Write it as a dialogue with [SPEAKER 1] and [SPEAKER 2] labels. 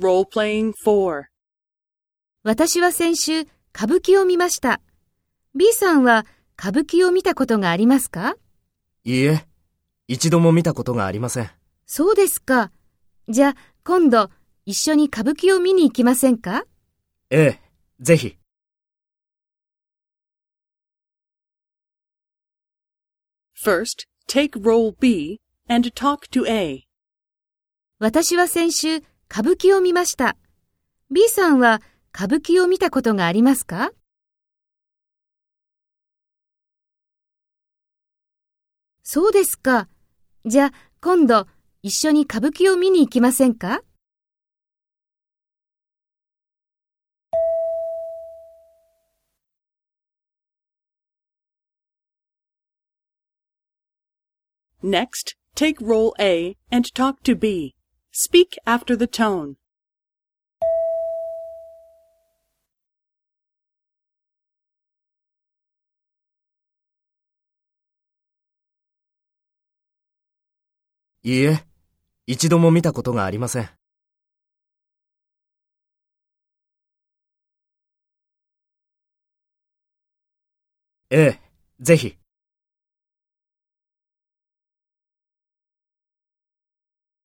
[SPEAKER 1] Role-playing 4.
[SPEAKER 2] 私は先週、歌舞伎を見ました。B さんは歌舞伎を見たことがありますか？
[SPEAKER 3] いいえ、一度も見たことがありません。
[SPEAKER 2] そうですか。じゃあ、今度、一緒に歌舞伎を見に行きませんか？
[SPEAKER 3] ええ、ぜひ。
[SPEAKER 1] First, take role B and talk to A.
[SPEAKER 2] 私は先週、歌舞伎を見ました。B さんは歌舞伎を見たことがありますか？そうですか。じゃあ、今度、一緒に歌舞伎を見に行きませんか
[SPEAKER 1] ？Next, take role A and talk to B. Speak after the tone.
[SPEAKER 3] いいえ、一度も見たことがありません。ええ、ぜひ。